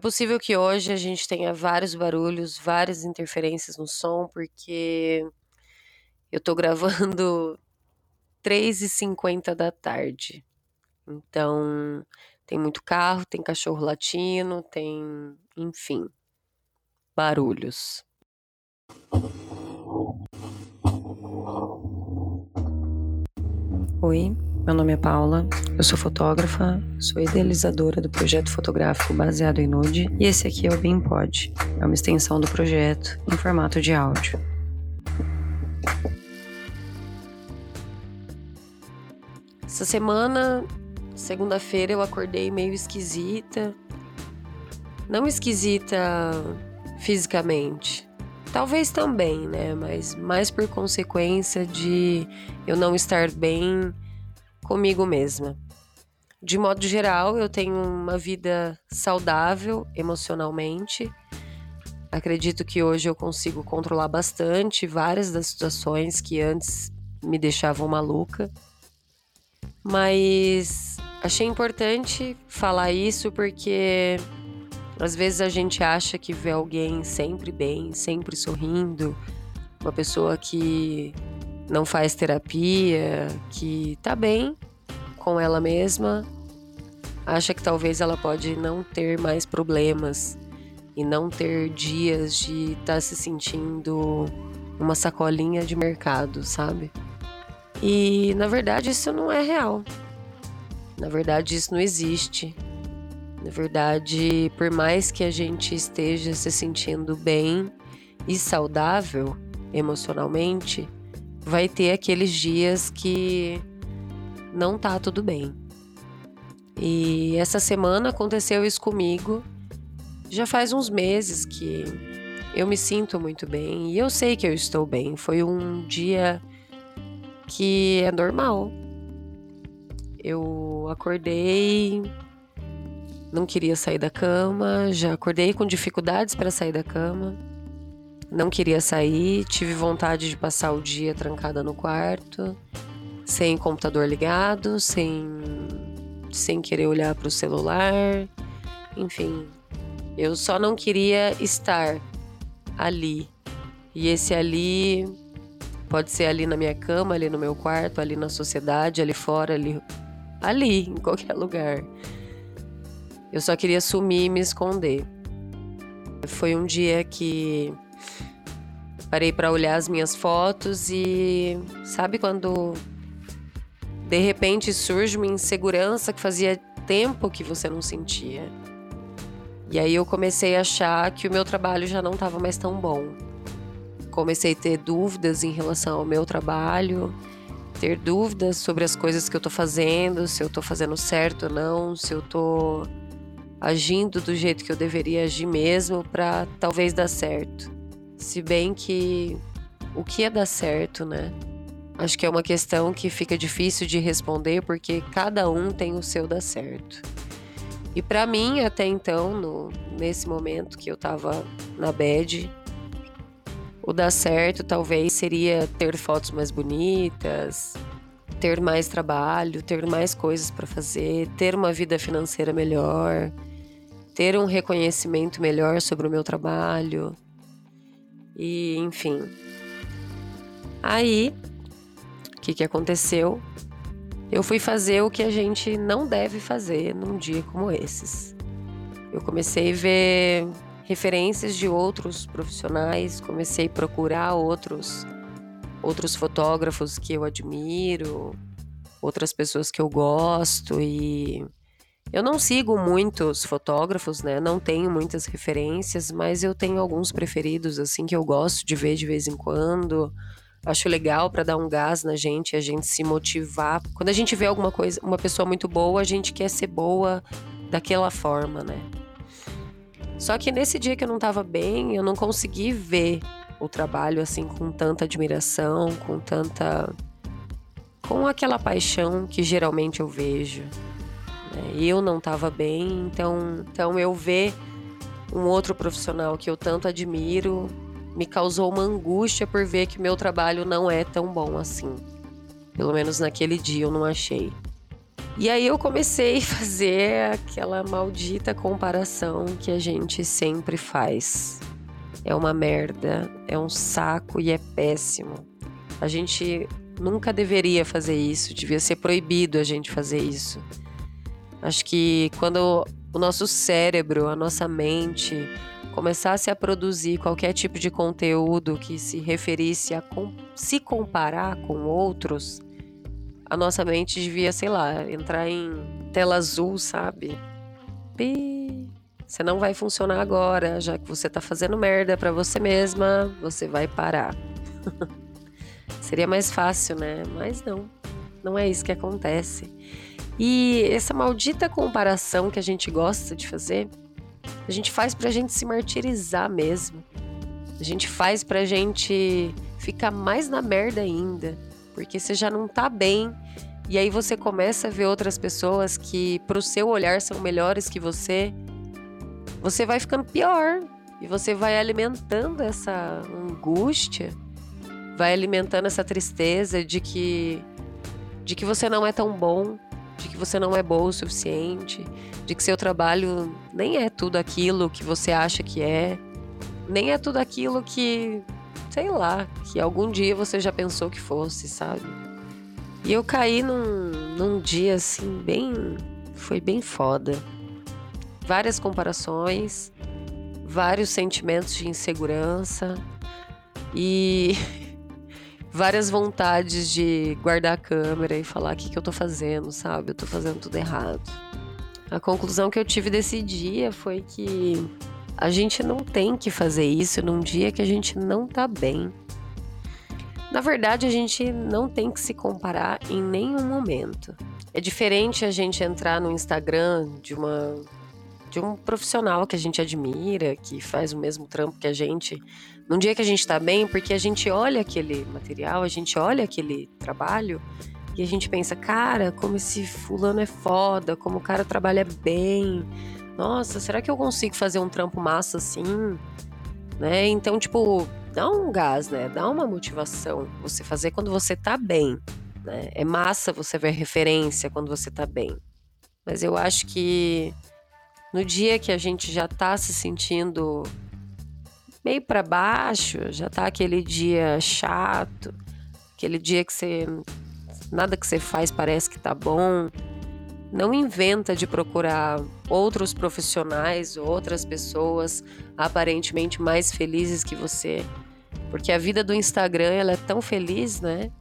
possível que hoje a gente tenha vários barulhos, várias interferências no som, porque eu tô gravando 3h50 da tarde. Então, tem muito carro, tem cachorro latino, tem, enfim, barulhos. Oi, meu nome é Paula, eu sou fotógrafa, sou idealizadora do projeto fotográfico baseado em nude e esse aqui é o BeamPod, é uma extensão do projeto em formato de áudio. Essa semana, segunda-feira, eu acordei meio esquisita. Não esquisita fisicamente. Talvez também, né? Mas mais por consequência de eu não estar bem comigo mesma. De modo geral, eu tenho uma vida saudável emocionalmente. Acredito que hoje eu consigo controlar bastante várias das situações que antes me deixavam maluca. Mas achei importante falar isso porque às vezes a gente acha que vê alguém sempre bem, sempre sorrindo, uma pessoa que não faz terapia, que tá bem com ela mesma, acha que talvez ela pode não ter mais problemas e não ter dias de estar tá se sentindo uma sacolinha de mercado, sabe? E na verdade isso não é real. Na verdade isso não existe. Na verdade, por mais que a gente esteja se sentindo bem e saudável emocionalmente, vai ter aqueles dias que não tá tudo bem. E essa semana aconteceu isso comigo. Já faz uns meses que eu me sinto muito bem e eu sei que eu estou bem. Foi um dia que é normal. Eu acordei, não queria sair da cama, já acordei com dificuldades para sair da cama. Não queria sair, tive vontade de passar o dia trancada no quarto, sem computador ligado, sem sem querer olhar para o celular. Enfim, eu só não queria estar ali. E esse ali Pode ser ali na minha cama, ali no meu quarto, ali na sociedade, ali fora, ali, ali, em qualquer lugar. Eu só queria sumir e me esconder. Foi um dia que parei para olhar as minhas fotos e sabe quando de repente surge uma insegurança que fazia tempo que você não sentia. E aí eu comecei a achar que o meu trabalho já não estava mais tão bom comecei a ter dúvidas em relação ao meu trabalho, ter dúvidas sobre as coisas que eu tô fazendo, se eu tô fazendo certo ou não, se eu tô agindo do jeito que eu deveria agir mesmo para talvez dar certo. Se bem que o que é dar certo, né? Acho que é uma questão que fica difícil de responder porque cada um tem o seu dar certo. E para mim, até então, no, nesse momento que eu tava na bed, o dar certo talvez seria ter fotos mais bonitas, ter mais trabalho, ter mais coisas para fazer, ter uma vida financeira melhor, ter um reconhecimento melhor sobre o meu trabalho. E, enfim. Aí, o que, que aconteceu? Eu fui fazer o que a gente não deve fazer num dia como esses. Eu comecei a ver referências de outros profissionais, comecei a procurar outros outros fotógrafos que eu admiro, outras pessoas que eu gosto e eu não sigo muitos fotógrafos, né? Não tenho muitas referências, mas eu tenho alguns preferidos assim que eu gosto de ver de vez em quando. Acho legal para dar um gás na gente, a gente se motivar. Quando a gente vê alguma coisa, uma pessoa muito boa, a gente quer ser boa daquela forma, né? Só que nesse dia que eu não estava bem, eu não consegui ver o trabalho assim com tanta admiração, com tanta. com aquela paixão que geralmente eu vejo. Né? Eu não estava bem, então, então eu ver um outro profissional que eu tanto admiro me causou uma angústia por ver que meu trabalho não é tão bom assim. Pelo menos naquele dia eu não achei. E aí eu comecei a fazer aquela maldita comparação que a gente sempre faz. É uma merda, é um saco e é péssimo. A gente nunca deveria fazer isso, devia ser proibido a gente fazer isso. Acho que quando o nosso cérebro, a nossa mente começasse a produzir qualquer tipo de conteúdo que se referisse a com se comparar com outros, a nossa mente devia, sei lá, entrar em tela azul, sabe? Pi. Você não vai funcionar agora, já que você tá fazendo merda para você mesma, você vai parar. Seria mais fácil, né? Mas não. Não é isso que acontece. E essa maldita comparação que a gente gosta de fazer, a gente faz pra gente se martirizar mesmo. A gente faz pra gente ficar mais na merda ainda, porque você já não tá bem. E aí você começa a ver outras pessoas que pro seu olhar são melhores que você. Você vai ficando pior e você vai alimentando essa angústia, vai alimentando essa tristeza de que de que você não é tão bom, de que você não é boa o suficiente, de que seu trabalho nem é tudo aquilo que você acha que é, nem é tudo aquilo que, sei lá, que algum dia você já pensou que fosse, sabe? E eu caí num, num dia assim, bem. Foi bem foda. Várias comparações, vários sentimentos de insegurança e várias vontades de guardar a câmera e falar o que, que eu tô fazendo, sabe? Eu tô fazendo tudo errado. A conclusão que eu tive desse dia foi que a gente não tem que fazer isso num dia que a gente não tá bem. Na verdade, a gente não tem que se comparar em nenhum momento. É diferente a gente entrar no Instagram de uma de um profissional que a gente admira, que faz o mesmo trampo que a gente, num dia que a gente tá bem, porque a gente olha aquele material, a gente olha aquele trabalho e a gente pensa, cara, como esse fulano é foda, como o cara trabalha bem. Nossa, será que eu consigo fazer um trampo massa assim? Né? Então, tipo, dá um gás, né? Dá uma motivação. Você fazer quando você tá bem. Né? É massa você ver referência quando você tá bem. Mas eu acho que no dia que a gente já tá se sentindo meio para baixo, já tá aquele dia chato, aquele dia que você nada que você faz parece que tá bom. Não inventa de procurar outros profissionais, outras pessoas aparentemente mais felizes que você, porque a vida do Instagram ela é tão feliz, né?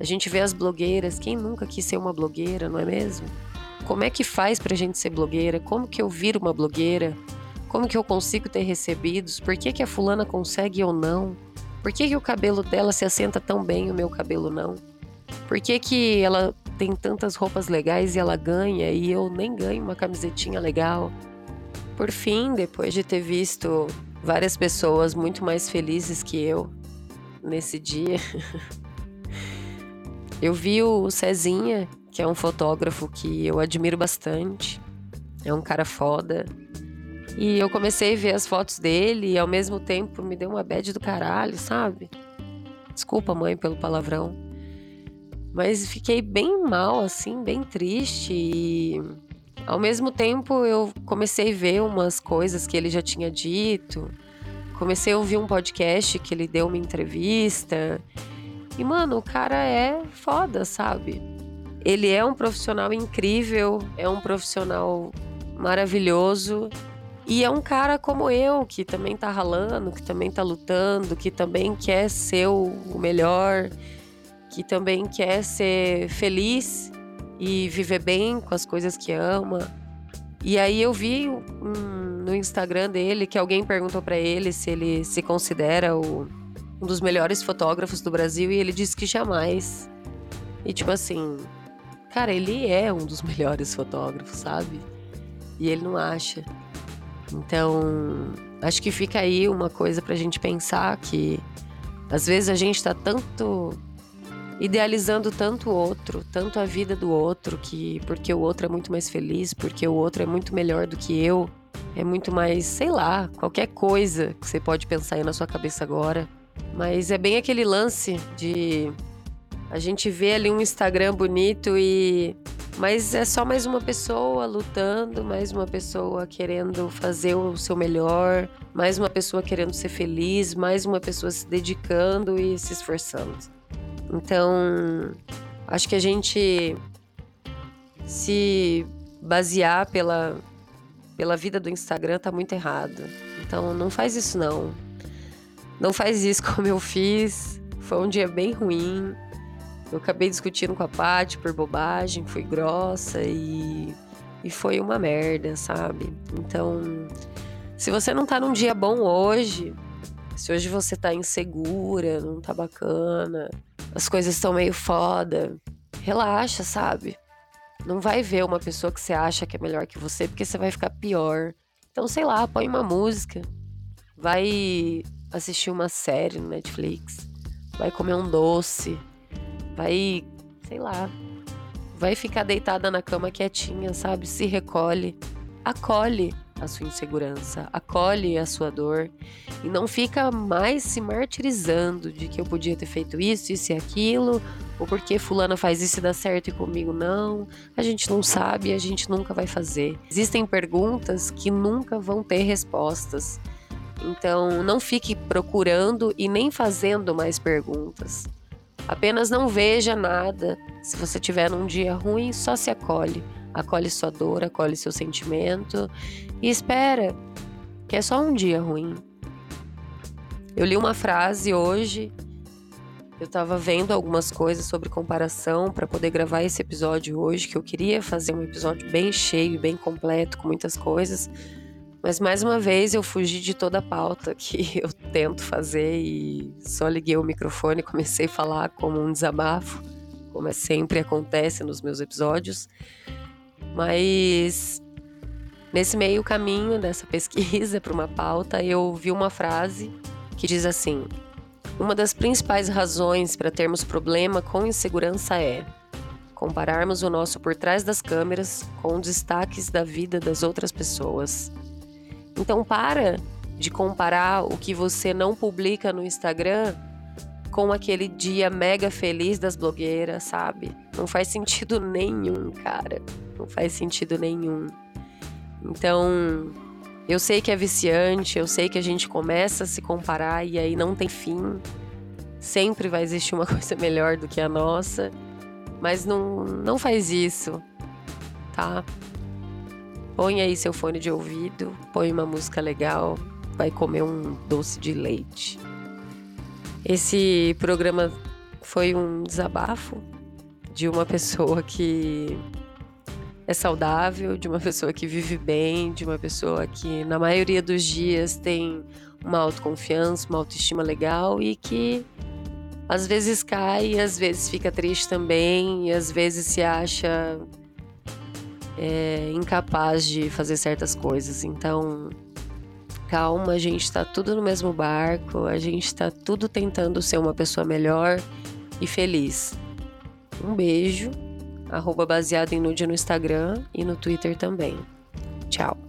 A gente vê as blogueiras, quem nunca quis ser uma blogueira, não é mesmo? Como é que faz pra gente ser blogueira? Como que eu viro uma blogueira? Como que eu consigo ter recebidos? Por que, que a fulana consegue ou não? Por que, que o cabelo dela se assenta tão bem e o meu cabelo não? Por que, que ela tem tantas roupas legais e ela ganha e eu nem ganho uma camisetinha legal? Por fim, depois de ter visto várias pessoas muito mais felizes que eu nesse dia, eu vi o Cezinha que é um fotógrafo que eu admiro bastante. É um cara foda. E eu comecei a ver as fotos dele e ao mesmo tempo me deu uma bad do caralho, sabe? Desculpa, mãe, pelo palavrão. Mas fiquei bem mal, assim, bem triste. E ao mesmo tempo eu comecei a ver umas coisas que ele já tinha dito. Comecei a ouvir um podcast que ele deu uma entrevista. E, mano, o cara é foda, sabe? Ele é um profissional incrível, é um profissional maravilhoso e é um cara como eu, que também tá ralando, que também tá lutando, que também quer ser o melhor, que também quer ser feliz e viver bem com as coisas que ama. E aí eu vi no Instagram dele que alguém perguntou para ele se ele se considera o, um dos melhores fotógrafos do Brasil e ele disse que jamais. E tipo assim, Cara, ele é um dos melhores fotógrafos, sabe? E ele não acha. Então, acho que fica aí uma coisa pra gente pensar que às vezes a gente tá tanto idealizando tanto o outro, tanto a vida do outro, que porque o outro é muito mais feliz, porque o outro é muito melhor do que eu, é muito mais, sei lá, qualquer coisa que você pode pensar aí na sua cabeça agora. Mas é bem aquele lance de a gente vê ali um Instagram bonito e Mas é só mais uma pessoa lutando, mais uma pessoa querendo fazer o seu melhor, mais uma pessoa querendo ser feliz, mais uma pessoa se dedicando e se esforçando. Então, acho que a gente se basear pela, pela vida do Instagram tá muito errado. Então, não faz isso não. Não faz isso como eu fiz. Foi um dia bem ruim. Eu acabei discutindo com a Paty por bobagem, fui grossa e, e foi uma merda, sabe? Então, se você não tá num dia bom hoje, se hoje você tá insegura, não tá bacana, as coisas estão meio foda, relaxa, sabe? Não vai ver uma pessoa que você acha que é melhor que você, porque você vai ficar pior. Então, sei lá, põe uma música, vai assistir uma série no Netflix, vai comer um doce, vai, sei lá, vai ficar deitada na cama quietinha, sabe? Se recolhe, acolhe a sua insegurança, acolhe a sua dor e não fica mais se martirizando de que eu podia ter feito isso, isso e aquilo, ou porque fulana faz isso e dá certo e comigo não. A gente não sabe, a gente nunca vai fazer. Existem perguntas que nunca vão ter respostas. Então, não fique procurando e nem fazendo mais perguntas. Apenas não veja nada. Se você tiver num dia ruim, só se acolhe. Acolhe sua dor, acolhe seu sentimento e espera que é só um dia ruim. Eu li uma frase hoje. Eu estava vendo algumas coisas sobre comparação para poder gravar esse episódio hoje, que eu queria fazer um episódio bem cheio, bem completo, com muitas coisas. Mas mais uma vez eu fugi de toda a pauta que eu tento fazer e só liguei o microfone e comecei a falar como um desabafo, como é sempre acontece nos meus episódios. Mas nesse meio caminho dessa pesquisa para uma pauta, eu vi uma frase que diz assim: Uma das principais razões para termos problema com insegurança é compararmos o nosso por trás das câmeras com destaques da vida das outras pessoas. Então para de comparar o que você não publica no Instagram com aquele dia mega feliz das blogueiras, sabe? Não faz sentido nenhum, cara. Não faz sentido nenhum. Então, eu sei que é viciante, eu sei que a gente começa a se comparar e aí não tem fim. Sempre vai existir uma coisa melhor do que a nossa, mas não, não faz isso, tá? Põe aí seu fone de ouvido, põe uma música legal, vai comer um doce de leite. Esse programa foi um desabafo de uma pessoa que é saudável, de uma pessoa que vive bem, de uma pessoa que na maioria dos dias tem uma autoconfiança, uma autoestima legal e que às vezes cai, às vezes fica triste também, e às vezes se acha é, incapaz de fazer certas coisas. Então, calma, a gente tá tudo no mesmo barco, a gente tá tudo tentando ser uma pessoa melhor e feliz. Um beijo, arroba baseado em nude no Instagram e no Twitter também. Tchau.